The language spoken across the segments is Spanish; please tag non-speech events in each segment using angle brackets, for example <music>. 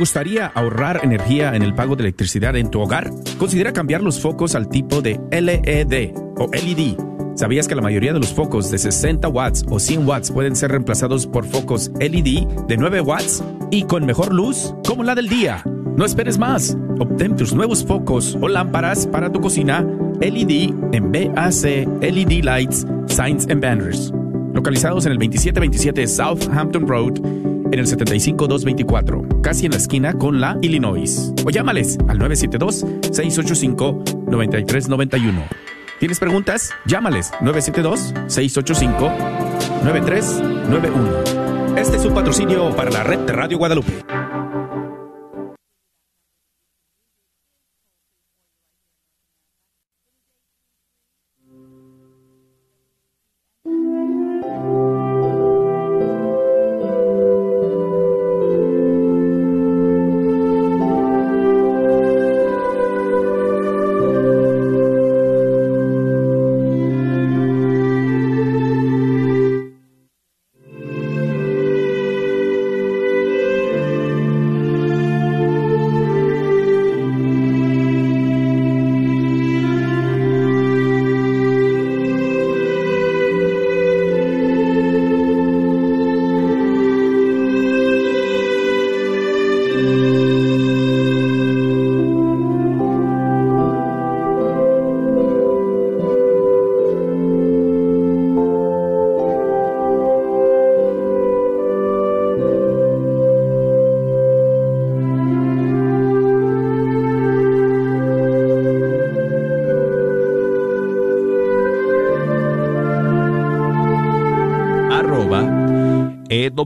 Gustaría ahorrar energía en el pago de electricidad en tu hogar? Considera cambiar los focos al tipo de LED o LED. ¿Sabías que la mayoría de los focos de 60 watts o 100 watts pueden ser reemplazados por focos LED de 9 watts y con mejor luz, como la del día? No esperes más. Obtén tus nuevos focos o lámparas para tu cocina LED en BAC LED Lights, Signs and Banners. Localizados en el 2727 Southampton Road en el 75224, casi en la esquina con la Illinois. O llámales al 972-685-9391. ¿Tienes preguntas? Llámales 972-685-9391. Este es un patrocinio para la red de Radio Guadalupe.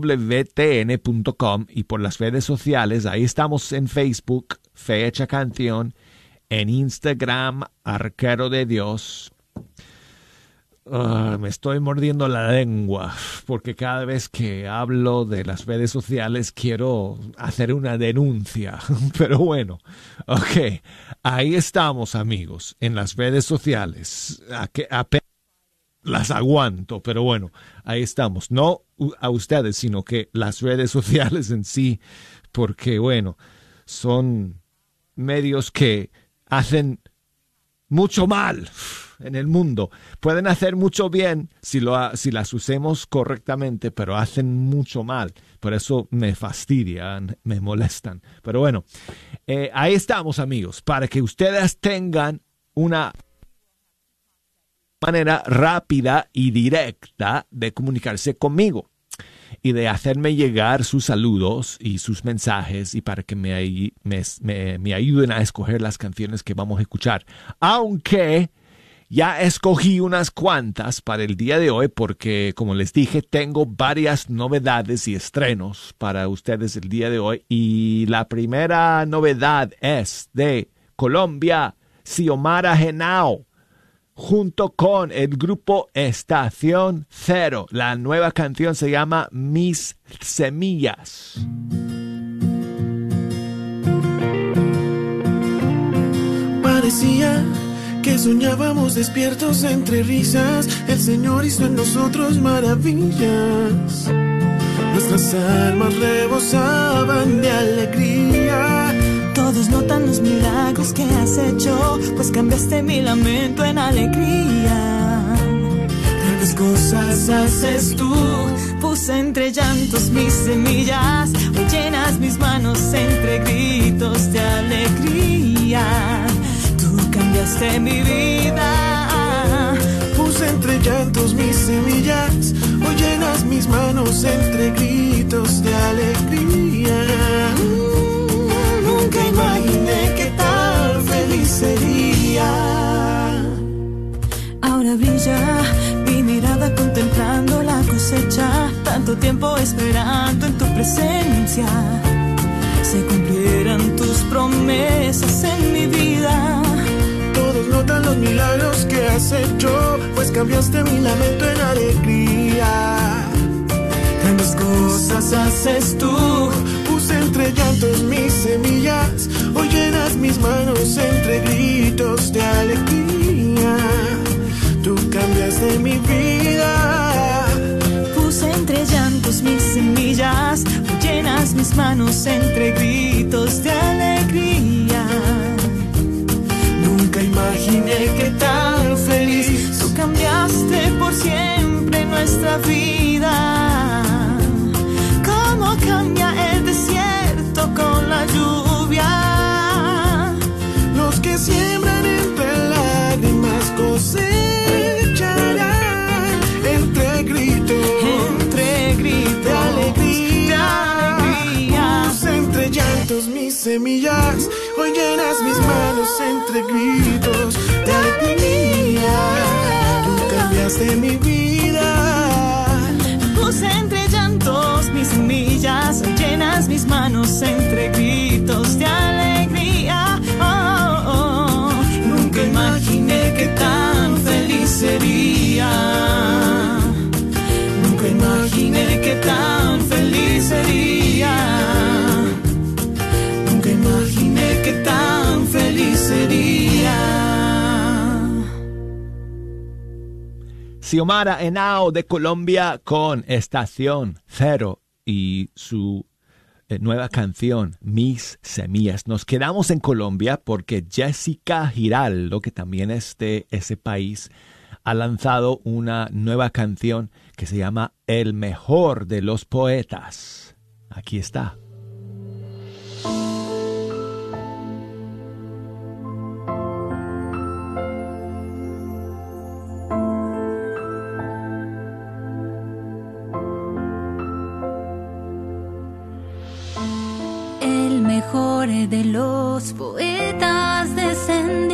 wtn.com y por las redes sociales. Ahí estamos en Facebook, Fecha Canción, en Instagram, Arquero de Dios. Ah, me estoy mordiendo la lengua porque cada vez que hablo de las redes sociales quiero hacer una denuncia. <laughs> Pero bueno, ok, ahí estamos amigos en las redes sociales. Las aguanto, pero bueno, ahí estamos. No a ustedes, sino que las redes <laughs> sociales en sí, porque bueno, son medios que hacen mucho mal en el mundo. Pueden hacer mucho bien si, lo, si las usemos correctamente, pero hacen mucho mal. Por eso me fastidian, me molestan. Pero bueno, eh, ahí estamos amigos, para que ustedes tengan una manera rápida y directa de comunicarse conmigo y de hacerme llegar sus saludos y sus mensajes y para que me, me, ayuden a escoger las canciones que vamos a escuchar. Aunque ya escogí unas cuantas para el día de hoy porque, como les dije, tengo varias novedades y estrenos para ustedes el día de hoy. Y la primera novedad es de Colombia, Xiomara Genao junto con el grupo Estación Cero. La nueva canción se llama Mis Semillas. Parecía que soñábamos despiertos entre risas. El Señor hizo en nosotros maravillas. Nuestras almas rebosaban de alegría todos notan los milagros que has hecho, pues cambiaste mi lamento en alegría. Grandes cosas haces tú. Puse entre llantos mis semillas, hoy llenas mis manos entre gritos de alegría. Tú cambiaste mi vida llantos mis semillas, hoy llenas mis manos entre gritos de alegría. Ahora brilla mi mirada contemplando la cosecha, tanto tiempo esperando en tu presencia. Se cumplieran tus promesas en mi vida notan los milagros que has hecho, pues cambiaste mi lamento en alegría. Grandes cosas haces tú, puse entre llantos mis semillas, hoy llenas mis manos entre gritos de alegría. Cambiaste mi vida. Puse entre llantos mis semillas, llenas mis manos entre gritos de alegría imaginé que tan feliz tú cambiaste por siempre nuestra vida. Cómo cambia el desierto con la lluvia. Los que siembran entre lágrimas cosecharán entre llantos mis semillas Hoy llenas mis manos entre gritos de alegría. Tú cambiaste mi vida. Puse entre llantos mis semillas. Hoy llenas mis manos entre gritos de alegría. Oh, oh, oh. Nunca imaginé que tan feliz sería. Nunca imaginé que tan Xiomara Henao de Colombia con Estación Cero y su eh, nueva canción Mis Semillas. Nos quedamos en Colombia porque Jessica Giraldo, que también es de ese país, ha lanzado una nueva canción que se llama El mejor de los poetas. Aquí está. De los poetas descendió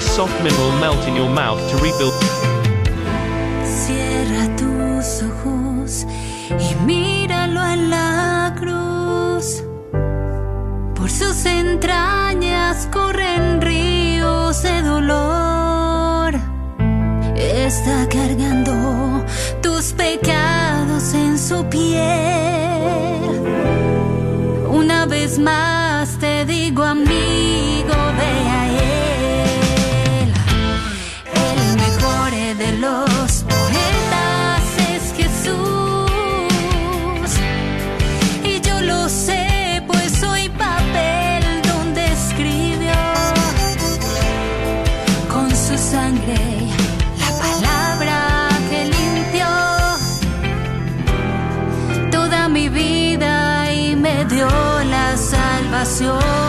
this soft mineral melt in your mouth to rebuild. Cierra tus ojos y míralo en la cruz. Por sus entrañas corren ríos de dolor. Está cargando tus pecados en su piel una vez más salvación.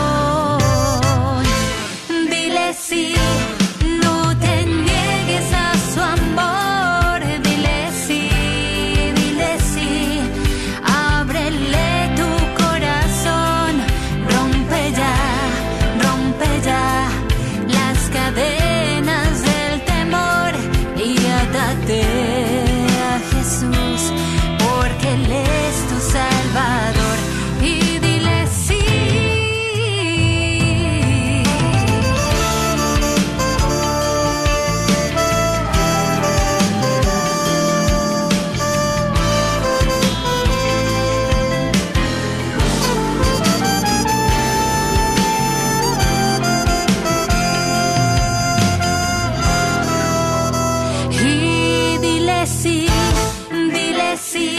Sí, dile sí,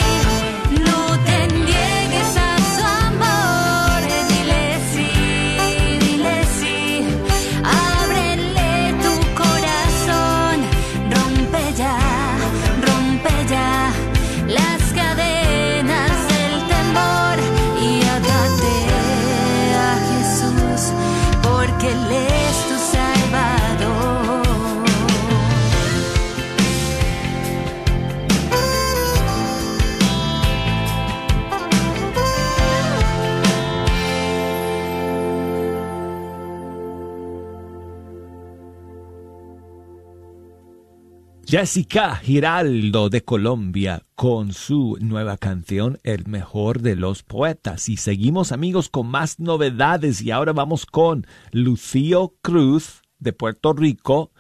Jessica Giraldo de Colombia con su nueva canción El mejor de los poetas. Y seguimos amigos con más novedades y ahora vamos con Lucio Cruz de Puerto Rico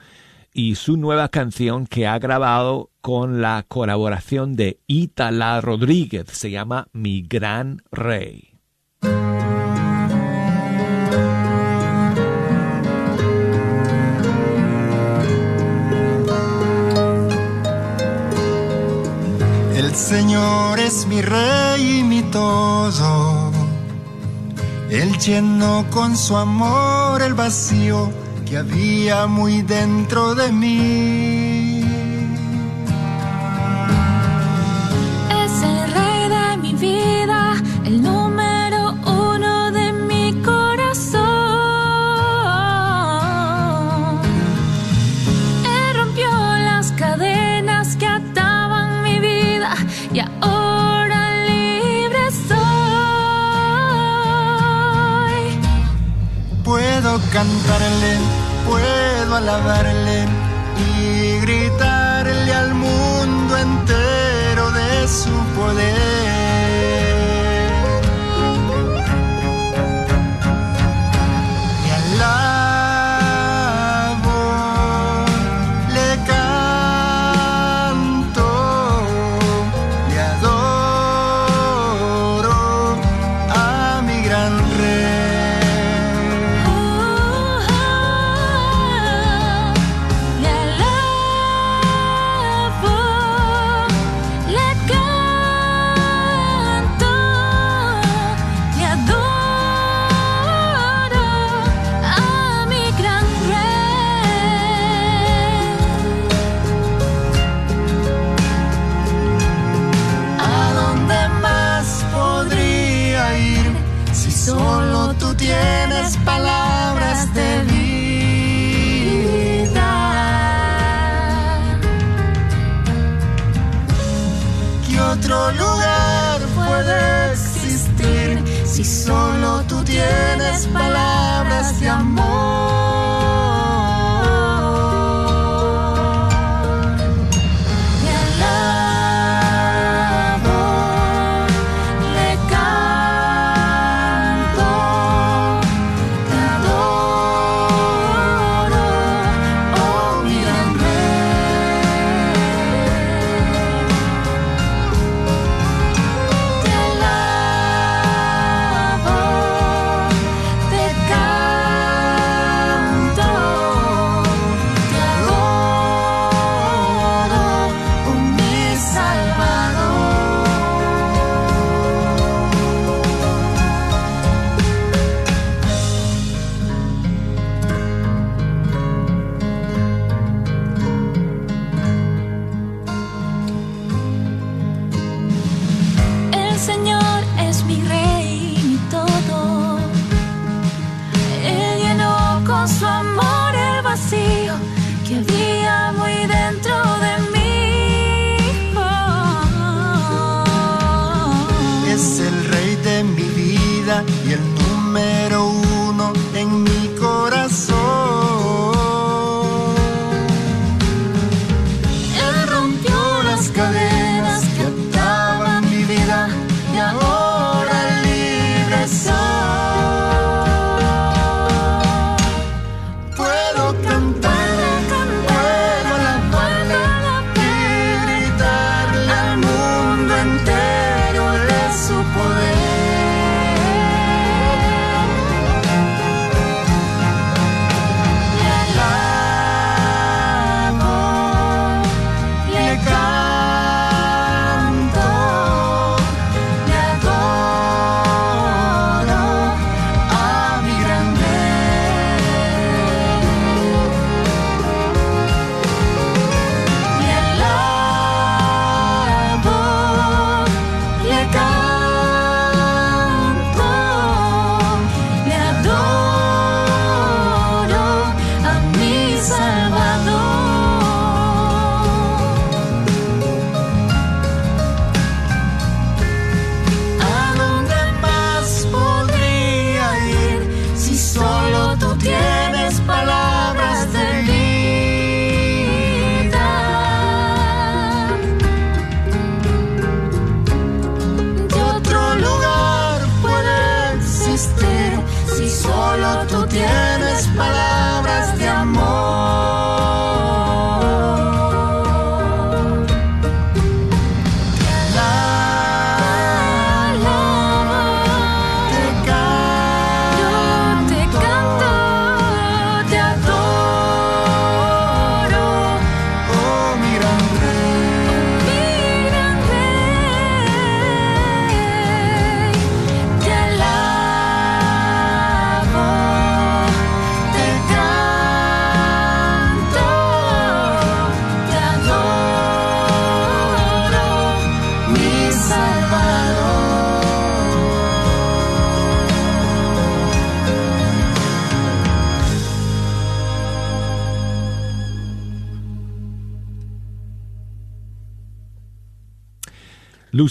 y su nueva canción que ha grabado con la colaboración de Itala Rodríguez. Se llama Mi Gran Rey. El Señor es mi rey y mi todo. Él llenó con su amor el vacío que había muy dentro de mí. Cantarle, puedo alabarle y gritarle al mundo entero de su poder.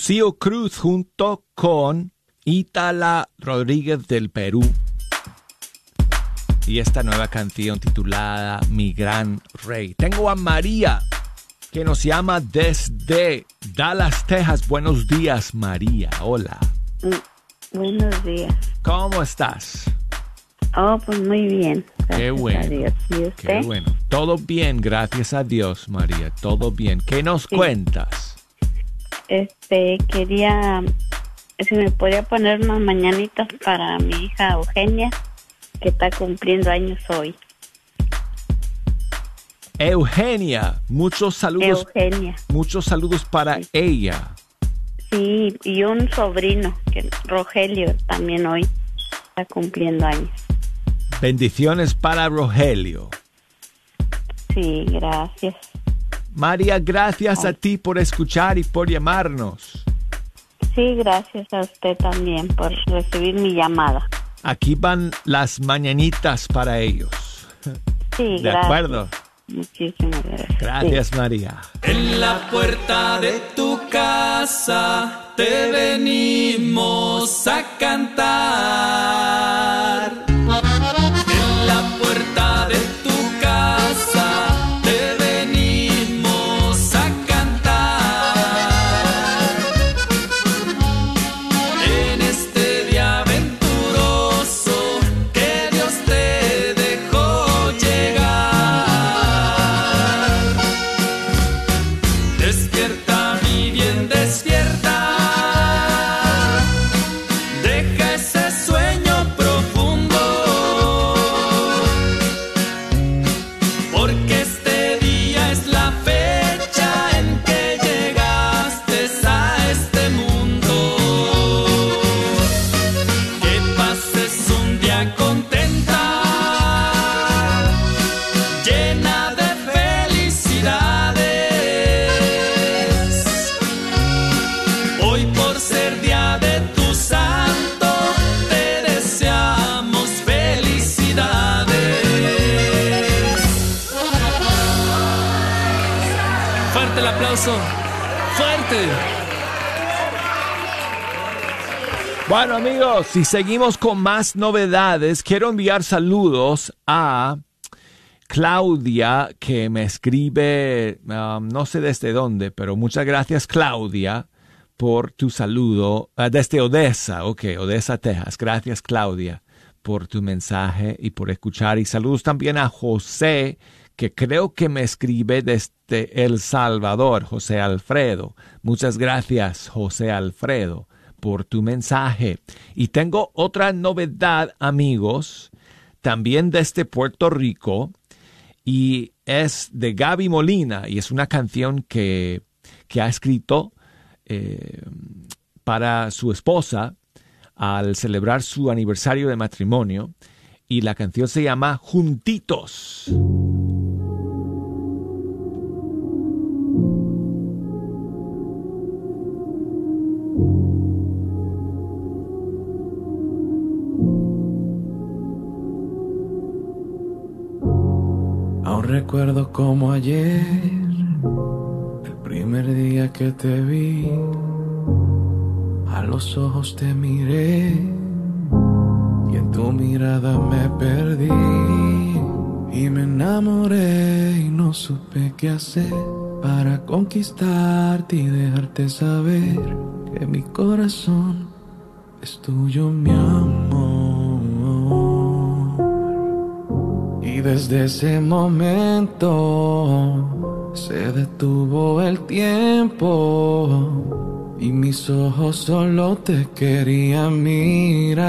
Lucio Cruz junto con Itala Rodríguez del Perú. Y esta nueva canción titulada Mi Gran Rey. Tengo a María que nos llama desde Dallas, Texas. Buenos días, María. Hola. Buenos días. ¿Cómo estás? Oh, pues muy bien. Gracias Qué bueno. a Dios. ¿Y Qué usted? bueno. Todo bien, gracias a Dios, María. Todo bien. ¿Qué nos Sí. cuentas? Este, quería, si me podía poner unas mañanitas para mi hija Eugenia, que está cumpliendo años hoy. Eugenia, muchos saludos, Eugenia. muchos saludos para ella. Sí, y un sobrino, que Rogelio, también hoy está cumpliendo años. Bendiciones para Rogelio. Sí, gracias. María, gracias a ti por escuchar y por llamarnos. Sí, gracias a usted también por recibir mi llamada. Aquí van las mañanitas para ellos. Sí, ¿De gracias. acuerdo? Muchísimas gracias. Gracias, María. En la puerta de tu casa te venimos a cantar. Bueno amigos, si seguimos con más novedades, quiero enviar saludos a Claudia que me escribe, um, no sé desde dónde, pero muchas gracias Claudia por tu saludo uh, desde Odessa, ok, Odessa, Texas. Gracias Claudia por tu mensaje y por escuchar. Y saludos también a José, que creo que me escribe desde El Salvador, José Alfredo. Muchas gracias, José Alfredo, por tu mensaje. Y tengo otra novedad, amigos, también desde Puerto Rico, y es de Gaby Molina, y es una canción que, que ha escrito eh, para su esposa al celebrar su aniversario de matrimonio, y la canción se llama Juntitos. Recuerdo como ayer, el primer día que te vi, a los ojos te miré y en tu mirada me perdí y me enamoré y no supe qué hacer para conquistarte y dejarte saber que mi corazón es tuyo, mi amor. Y desde ese momento se detuvo el tiempo y mis ojos solo te querían mirar.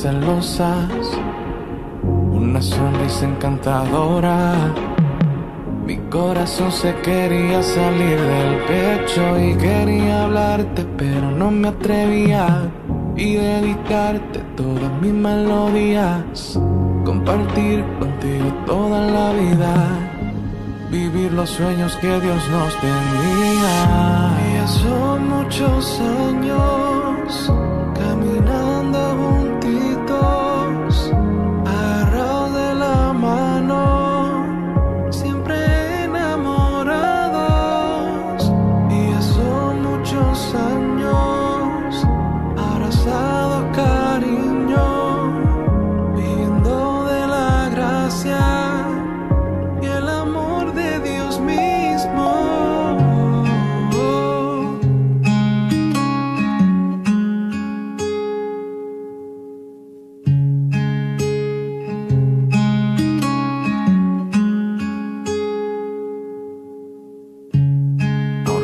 Celosas, una sonrisa encantadora. Mi corazón se quería salir del pecho y quería hablarte, pero no me atrevía y dedicarte todas mis melodías, compartir contigo toda la vida vivir los sueños que Dios nos tenía. Ya son muchos años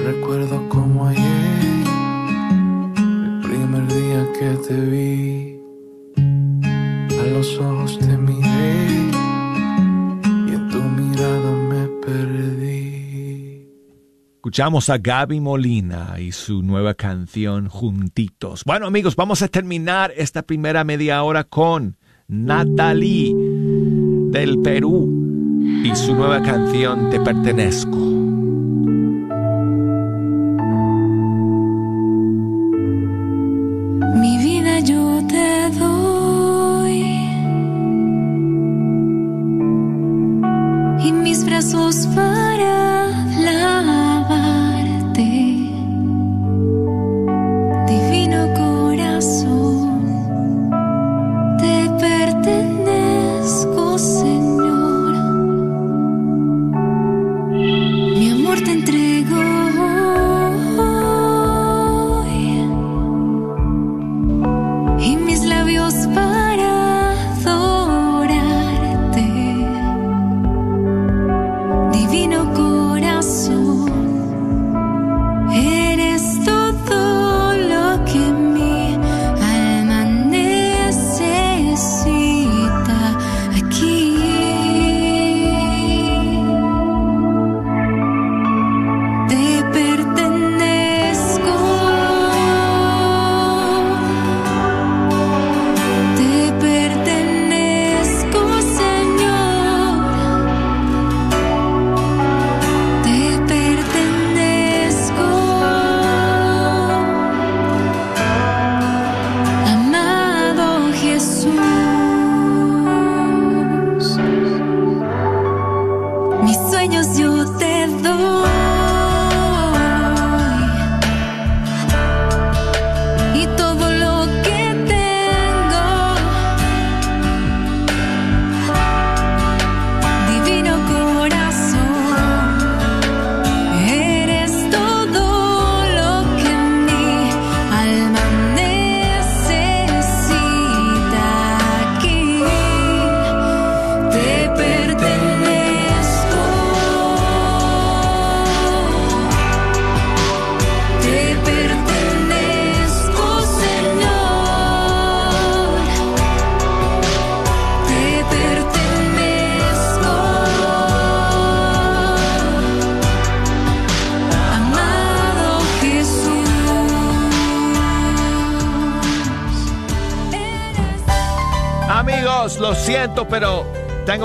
recuerdo como ayer, el primer día que te vi, a los ojos te miré y en tu mirada me perdí. Escuchamos a Gaby Molina y su nueva canción Juntitos. Bueno amigos, vamos a terminar esta primera media hora con Natalie del Perú y su nueva canción Te Pertenezco.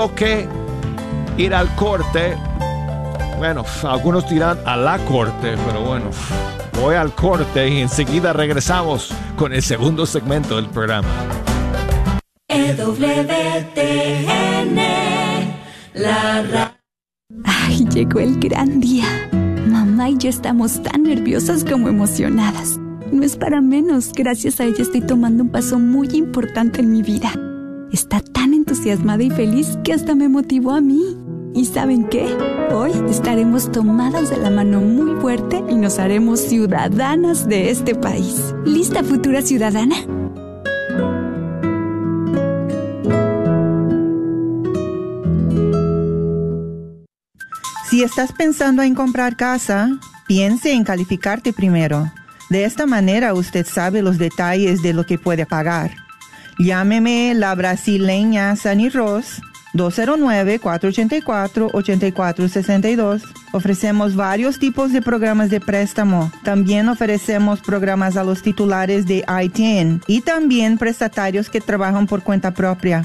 Tengo que ir al corte. Bueno, algunos dirán a la corte, pero bueno, voy al corte y enseguida regresamos con el segundo segmento del programa. EWTN, la Ay, llegó el gran día. Mamá y yo estamos tan nerviosas como emocionadas. No es para menos, gracias a ella estoy tomando un paso muy importante en mi vida. Está entusiasmada y feliz que hasta me motivó a mí. ¿Y saben qué? Hoy estaremos tomadas de la mano muy fuerte y nos haremos ciudadanas de este país. ¿Lista futura ciudadana? Si estás pensando en comprar casa, piense en calificarte primero. De esta manera usted sabe los detalles de lo que puede pagar. Llámeme la brasileña Sunny Ross 209-484-8462. Ofrecemos varios tipos de programas de préstamo. También ofrecemos programas a los titulares de ITN y también prestatarios que trabajan por cuenta propia.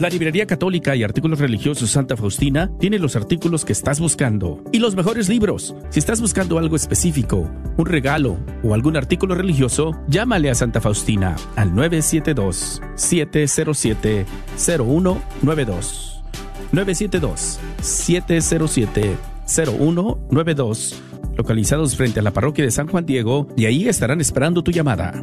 La Librería Católica y Artículos Religiosos Santa Faustina tiene los artículos que estás buscando y los mejores libros. Si estás buscando algo específico, un regalo o algún artículo religioso, llámale a Santa Faustina al 972-707-0192. 972-707-0192, localizados frente a la parroquia de San Juan Diego, y ahí estarán esperando tu llamada.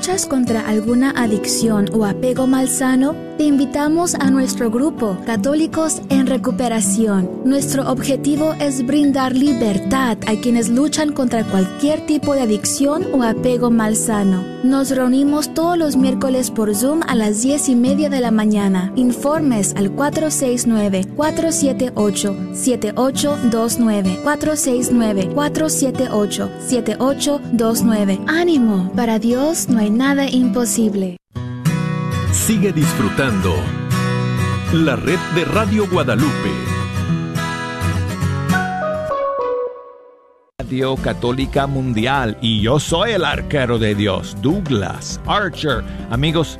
¿Luchas contra alguna adicción o apego malsano? Te invitamos a nuestro grupo Católicos en Recuperación. Nuestro objetivo es brindar libertad a quienes luchan contra cualquier tipo de adicción o apego malsano. Nos reunimos todos los miércoles por Zoom a las 10 y media de la mañana. Informes al 469-478-7829. 469-478-7829. Ánimo, para Dios no hay nada imposible. Sigue disfrutando la red de Radio Guadalupe. Radio Católica Mundial y yo soy el arquero de Dios, Douglas Archer. Amigos,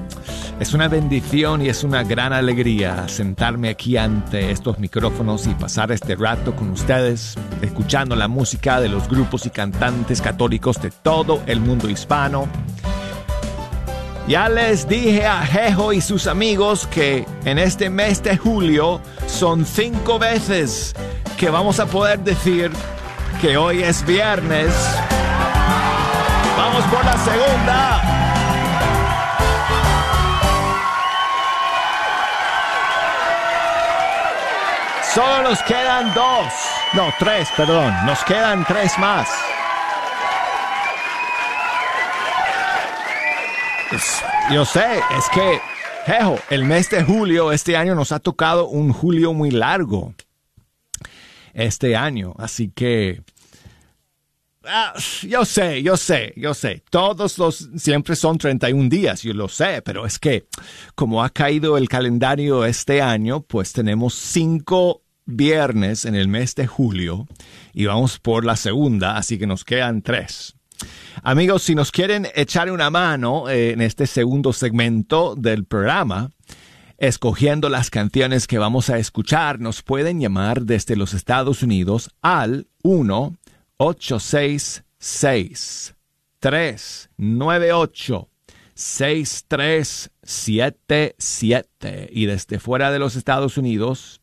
es una bendición y es una gran alegría sentarme aquí ante estos micrófonos y pasar este rato con ustedes, escuchando la música de los grupos y cantantes católicos de todo el mundo hispano. Ya les dije a Jejo y sus amigos que en este mes de julio son cinco veces que vamos a poder decir que hoy es viernes. Vamos por la segunda. Solo nos quedan dos. No, tres, perdón. Nos quedan tres más. Yo sé, es que, jejo, el mes de julio este año nos ha tocado un julio muy largo. Este año, así que... Ah, yo sé, yo sé, yo sé. Todos los siempre son 31 días, yo lo sé, pero es que como ha caído el calendario este año, pues tenemos cinco viernes en el mes de julio y vamos por la segunda, así que nos quedan tres. Amigos, si nos quieren echar una mano eh, en este segundo segmento del programa, escogiendo las canciones que vamos a escuchar, nos pueden llamar desde los Estados Unidos al 1 866 398 6377 y desde fuera de los Estados Unidos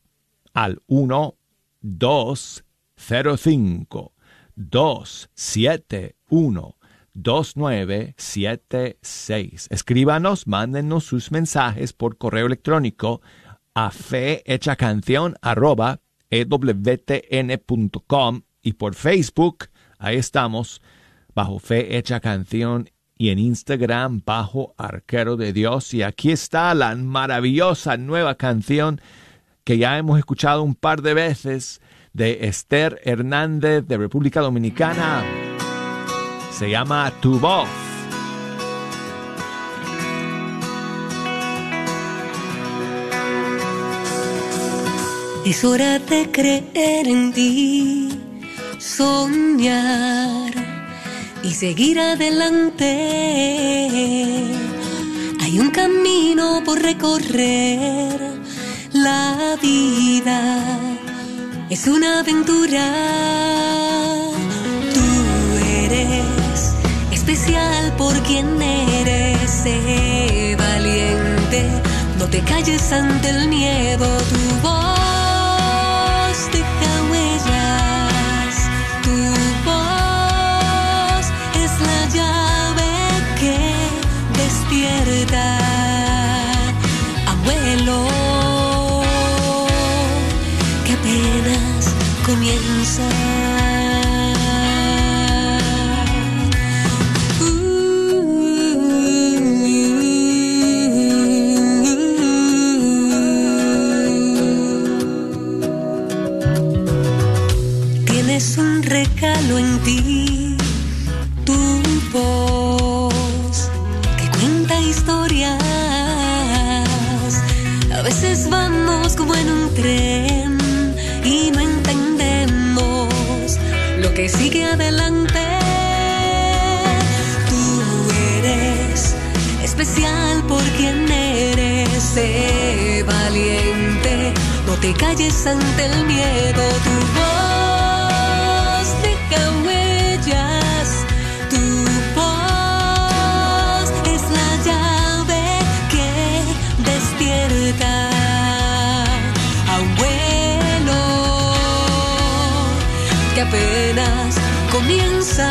al 1 205 271 2976. Escríbanos, mándenos sus mensajes por correo electrónico a fehechacanción arroba ewtn.com y por Facebook, ahí estamos, bajo Fe Hecha Canción y en Instagram bajo Arquero de Dios. Y aquí está la maravillosa nueva canción que ya hemos escuchado un par de veces de Esther Hernández de República Dominicana. Se llama Tu voz. Es hora de creer en ti, soñar y seguir adelante. Hay un camino por recorrer, la vida es una aventura. Especial por quien eres, valiente. No te calles ante el miedo, tu voz deja huellas, tu voz es la llave que despierta, abuelo, que apenas comienza. Regalo en ti, tu voz que cuenta historias. A veces vamos como en un tren y no entendemos lo que sigue adelante. Tú eres especial por quien eres, sé valiente. No te calles ante el miedo, tu apenas comienza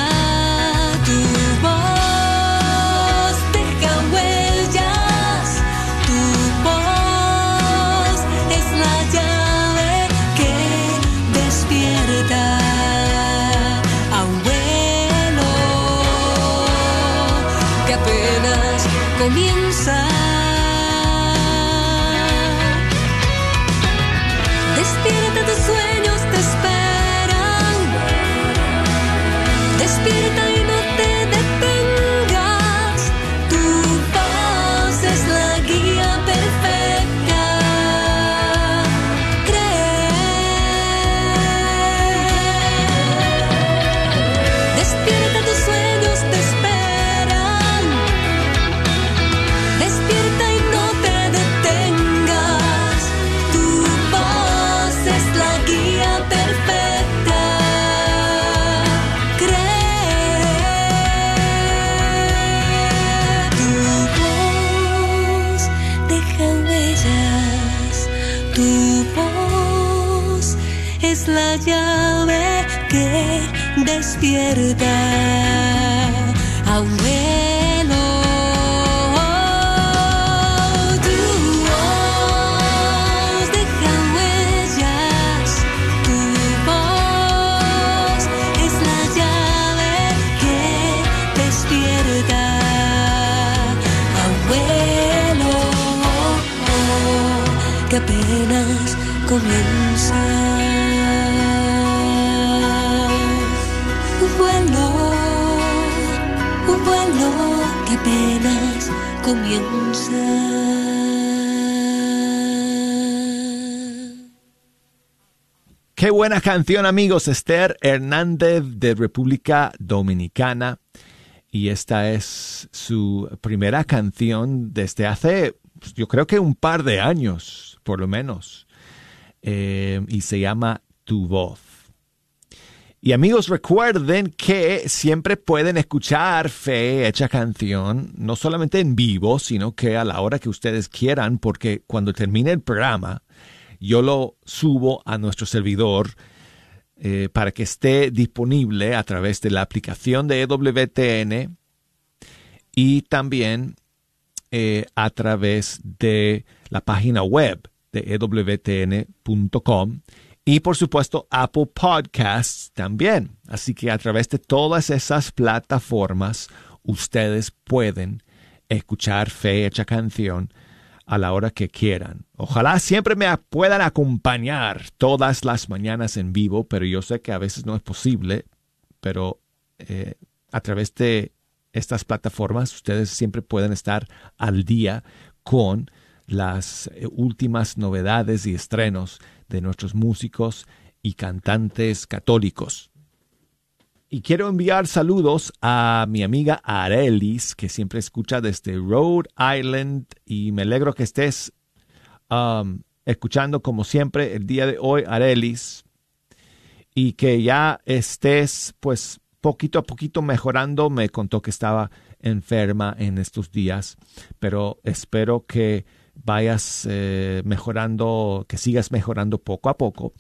tu voz, deja huellas, tu voz es la llave que despierta. Abuelo, que apenas comienza. Buena canción amigos, Esther Hernández de República Dominicana. Y esta es su primera canción desde hace, pues, yo creo que un par de años, por lo menos. Eh, y se llama Tu voz. Y amigos, recuerden que siempre pueden escuchar Fe Hecha Canción, no solamente en vivo, sino que a la hora que ustedes quieran, porque cuando termine el programa, yo lo subo a nuestro servidor eh, para que esté disponible a través de la aplicación de EWTN y también eh, a través de la página web de ewtn.com y por supuesto Apple Podcasts también. Así que a través de todas esas plataformas ustedes pueden escuchar Fe Hecha Canción a la hora que quieran. Ojalá siempre me puedan acompañar todas las mañanas en vivo, pero yo sé que a veces no es posible, pero eh, a través de estas plataformas ustedes siempre pueden estar al día con las eh, últimas novedades y estrenos de nuestros músicos y cantantes católicos. Y quiero enviar saludos a mi amiga Arelis, que siempre escucha desde Rhode Island, y me alegro que estés um, escuchando como siempre el día de hoy, Arelis, y que ya estés pues poquito a poquito mejorando. Me contó que estaba enferma en estos días, pero espero que vayas eh, mejorando, que sigas mejorando poco a poco.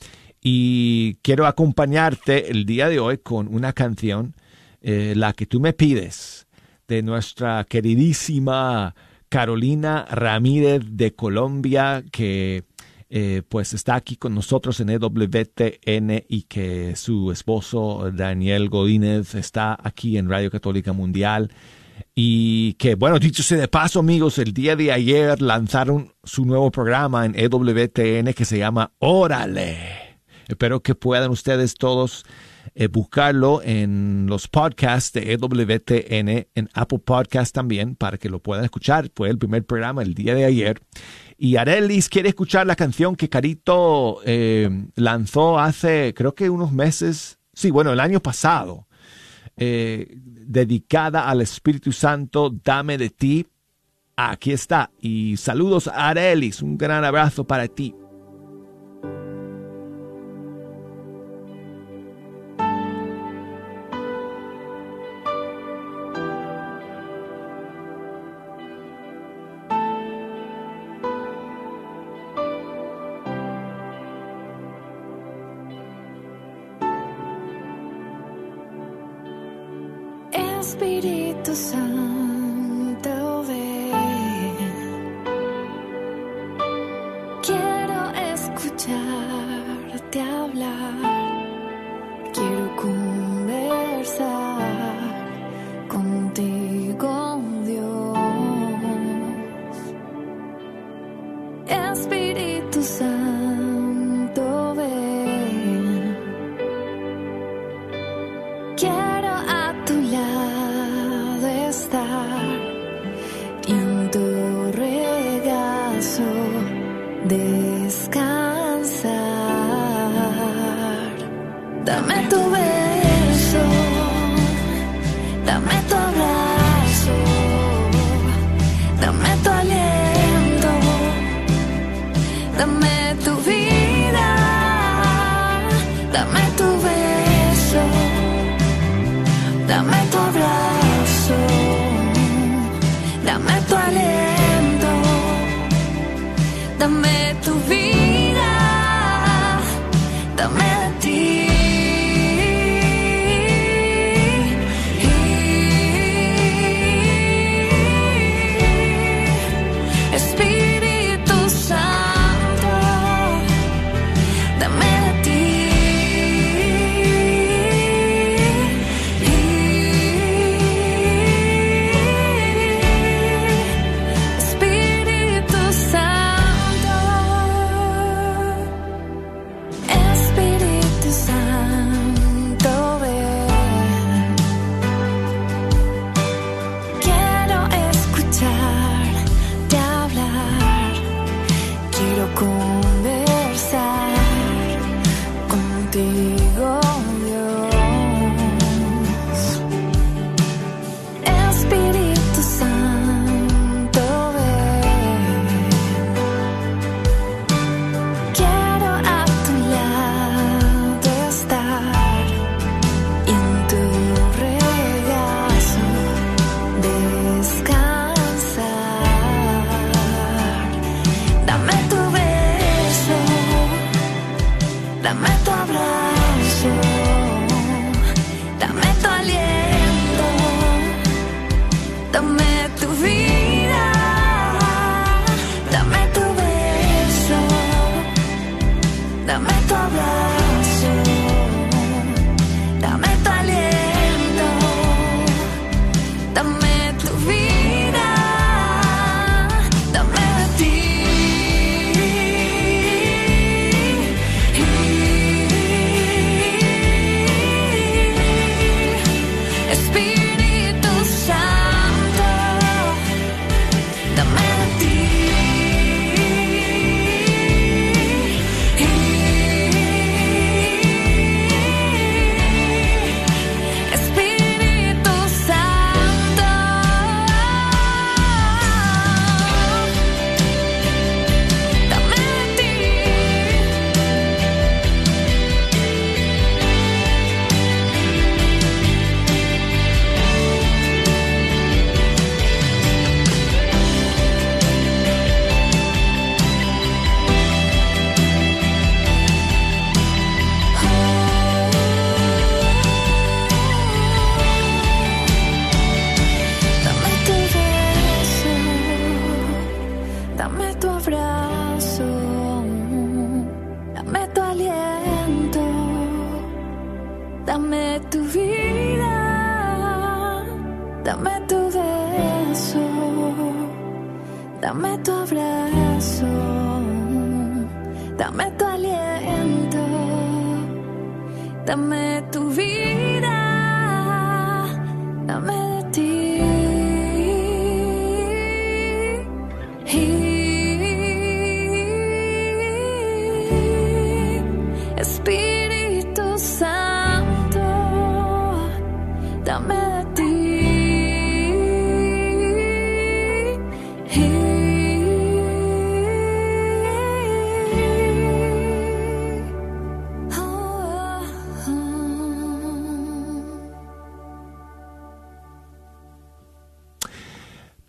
Y quiero acompañarte el día de hoy con una canción, eh, la que tú me pides, de nuestra queridísima Carolina Ramírez de Colombia, que eh, pues está aquí con nosotros en EWTN y que su esposo Daniel Godínez está aquí en Radio Católica Mundial. Y que, bueno, dicho sea de paso, amigos, el día de ayer lanzaron su nuevo programa en EWTN que se llama Órale. Espero que puedan ustedes todos eh, buscarlo en los podcasts de EWTN, en Apple Podcast también, para que lo puedan escuchar. Fue el primer programa el día de ayer. Y Arelis quiere escuchar la canción que Carito eh, lanzó hace, creo que unos meses, sí, bueno, el año pasado. Eh, dedicada al Espíritu Santo, dame de ti. Aquí está. Y saludos a Arelis, un gran abrazo para ti.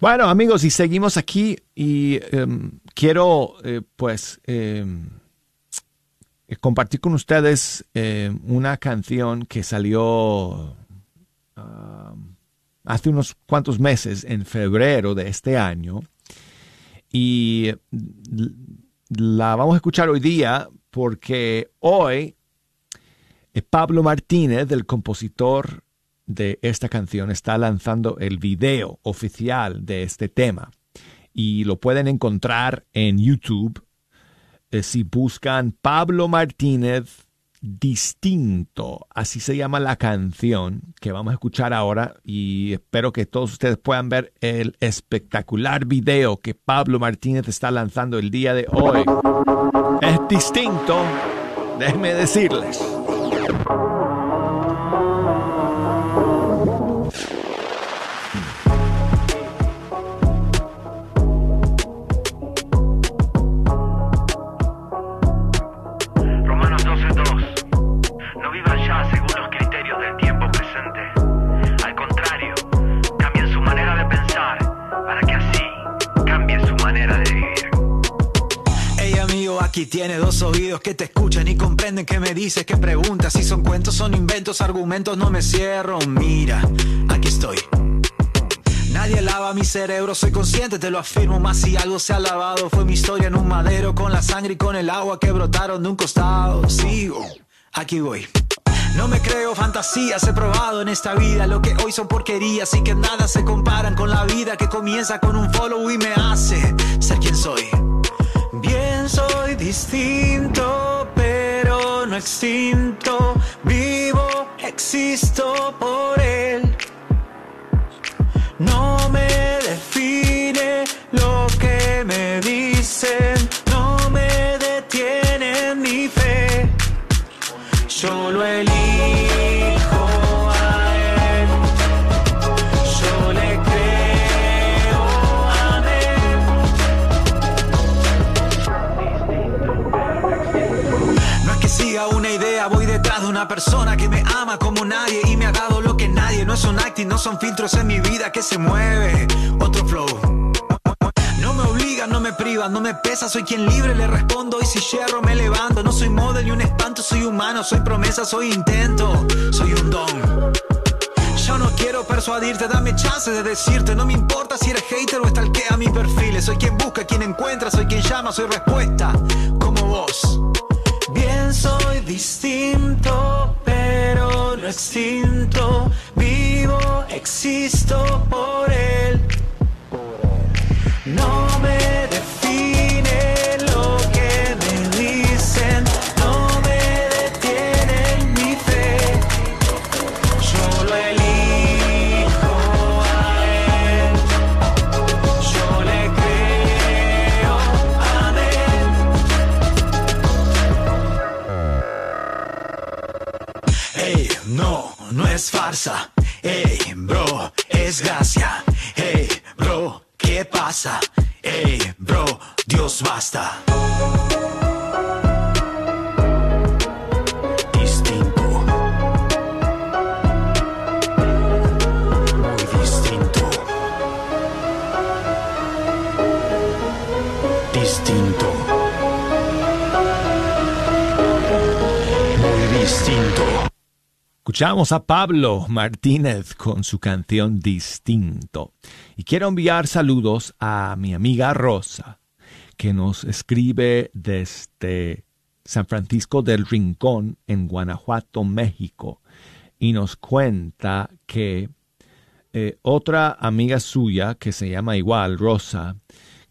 Bueno, amigos, y seguimos aquí y em, quiero, eh, pues, em, eh, compartir con ustedes em, una canción que salió hace unos cuantos meses, en febrero de este año, y la vamos a escuchar hoy día porque hoy eh, Pablo Martínez, el compositor de esta canción, está lanzando el video oficial de este tema. Y lo pueden encontrar en YouTube eh, si buscan Pablo Martínez Distinto. Así se llama la canción que vamos a escuchar ahora. Y espero que todos ustedes puedan ver el espectacular video que Pablo Martínez está lanzando el día de hoy. Es distinto, déjenme decirles. Aquí tiene dos oídos que te escuchan y comprenden que me dices, que preguntas, si son cuentos, son inventos, argumentos, no me cierro. Mira, aquí estoy. Nadie lava mi cerebro, soy consciente, te lo afirmo, más si algo se ha lavado. Fue mi historia en un madero, con la sangre y con el agua que brotaron de un costado. Sigo, aquí voy. No me creo fantasías, he probado en esta vida lo que hoy son porquerías y que nada se comparan con la vida que comienza con un follow y me hace ser quien soy. Distinto, pero no extinto. Vivo, existo por él. No me persona que me ama como nadie y me ha dado lo que nadie. No es un acting, no son filtros en mi vida que se mueve. Otro flow. No me obligan, no me privan, no me pesa, soy quien libre le respondo y si hierro me levanto. No soy model ni un espanto, soy humano, soy promesa, soy intento, soy un don. Yo no quiero persuadirte, dame chance de decirte, no me importa si eres hater o stalkea mi perfil. Soy quien busca, quien encuentra, soy quien llama, soy respuesta, como vos. Bien soy distinto, no extinto. Vivo, existo por él. Farsa. Hey, bro, es gracia. Hey, bro, ¿qué pasa? Hey, bro, Dios basta. Escuchamos a Pablo Martínez con su canción Distinto. Y quiero enviar saludos a mi amiga Rosa, que nos escribe desde San Francisco del Rincón, en Guanajuato, México, y nos cuenta que eh, otra amiga suya, que se llama igual, Rosa,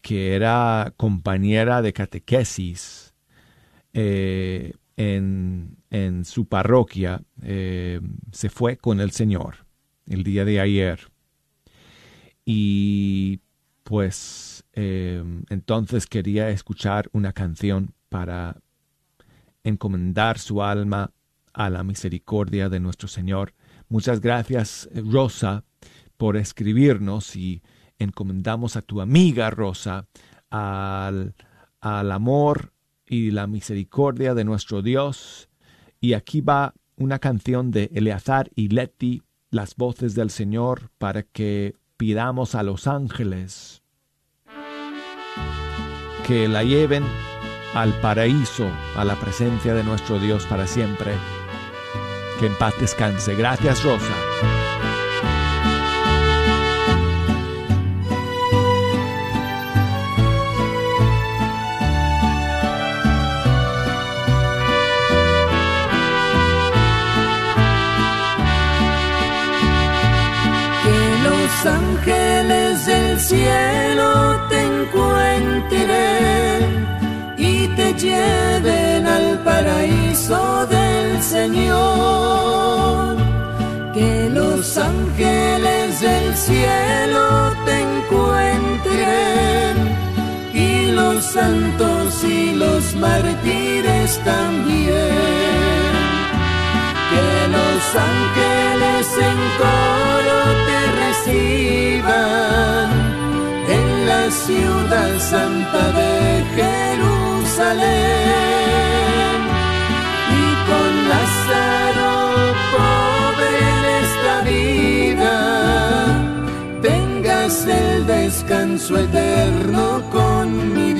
que era compañera de catequesis eh, en, en, su parroquia, eh, se fue con el Señor el día de ayer. Y pues entonces quería escuchar una canción para encomendar su alma a la misericordia de nuestro Señor. Muchas gracias, Rosa, por escribirnos y encomendamos a tu amiga Rosa al, al amor y la misericordia de nuestro Dios. Y aquí va una canción de Eleazar y Leti, las voces del Señor, para que pidamos a los ángeles que la lleven al paraíso, a la presencia de nuestro Dios para siempre. Que en paz descanse. Gracias, Rosa. Del cielo te encuentren y te lleven al paraíso del Señor. Que los ángeles del cielo te encuentren y los santos y los mártires también. Que los ángeles en coro te reciban ciudad santa de Jerusalén. Y con Lázaro pobre en esta vida tengas el descanso eterno con mi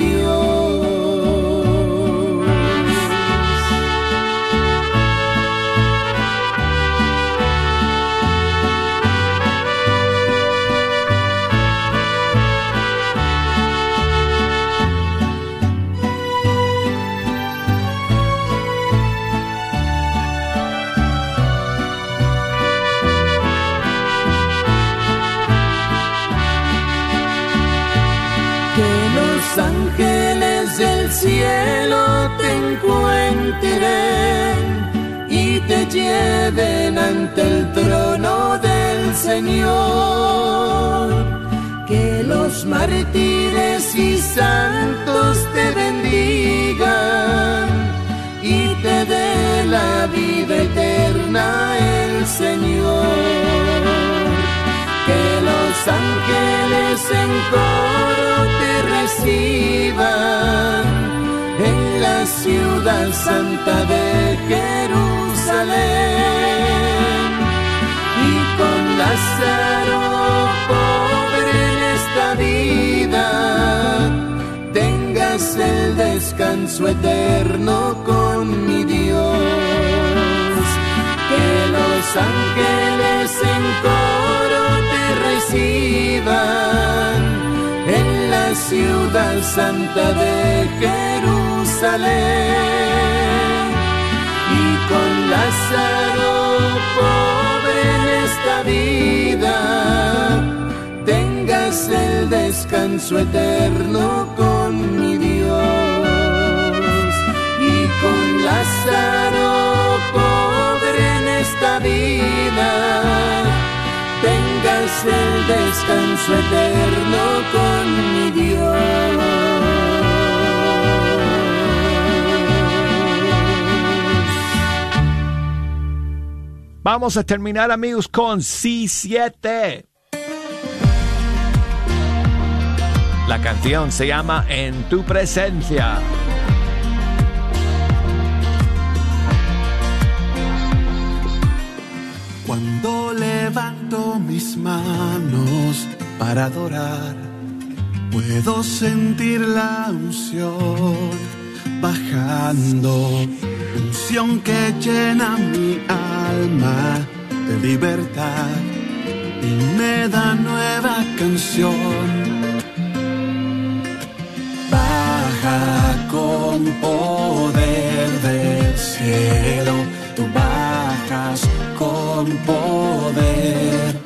encuentren y te lleven ante el trono del Señor. Que los mártires y santos te bendigan y te dé la vida eterna el Señor. Que los ángeles en coro te reciban ciudad santa de Jerusalén y con Lázaro pobre en esta vida tengas el descanso eterno con mi Dios. Que los ángeles en coro te reciban en la ciudad santa de Jerusalén y con Lázaro pobre en esta vida tengas el descanso eterno con mi Dios y con Lázaro pobre en esta vida tengas el descanso eterno con mi Dios. Vamos a terminar amigos con C7. La canción se llama En tu presencia. Cuando levanto mis manos para adorar, puedo sentir la unción bajando, unción que llena mi alma de libertad y me da nueva canción. poder del cielo, tú bajas con poder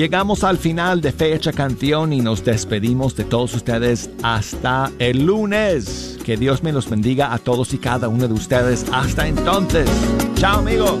llegamos al final de Fecha Canción y nos despedimos de todos ustedes hasta el lunes. Que Dios me los bendiga a todos y cada uno de ustedes. Hasta entonces. Chao amigos.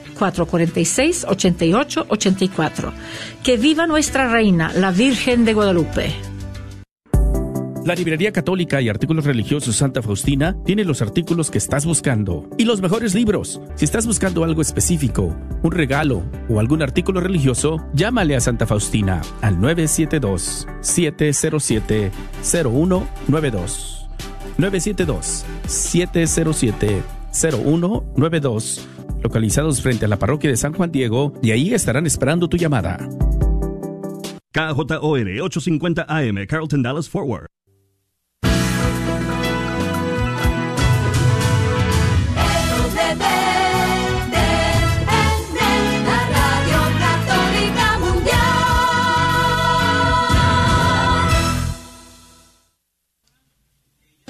972-446-8884. Que viva nuestra reina, la Virgen de Guadalupe. La Librería Católica y Artículos Religiosos Santa Faustina tiene los artículos que estás buscando y los mejores libros. Si estás buscando algo específico, un regalo o algún artículo religioso, llámale a Santa Faustina al 972-707-0192. 972-707-0192. Localizados frente a la parroquia de San Juan Diego y ahí estarán esperando tu llamada. KJOR 850 AM, Carlton Dallas Forward.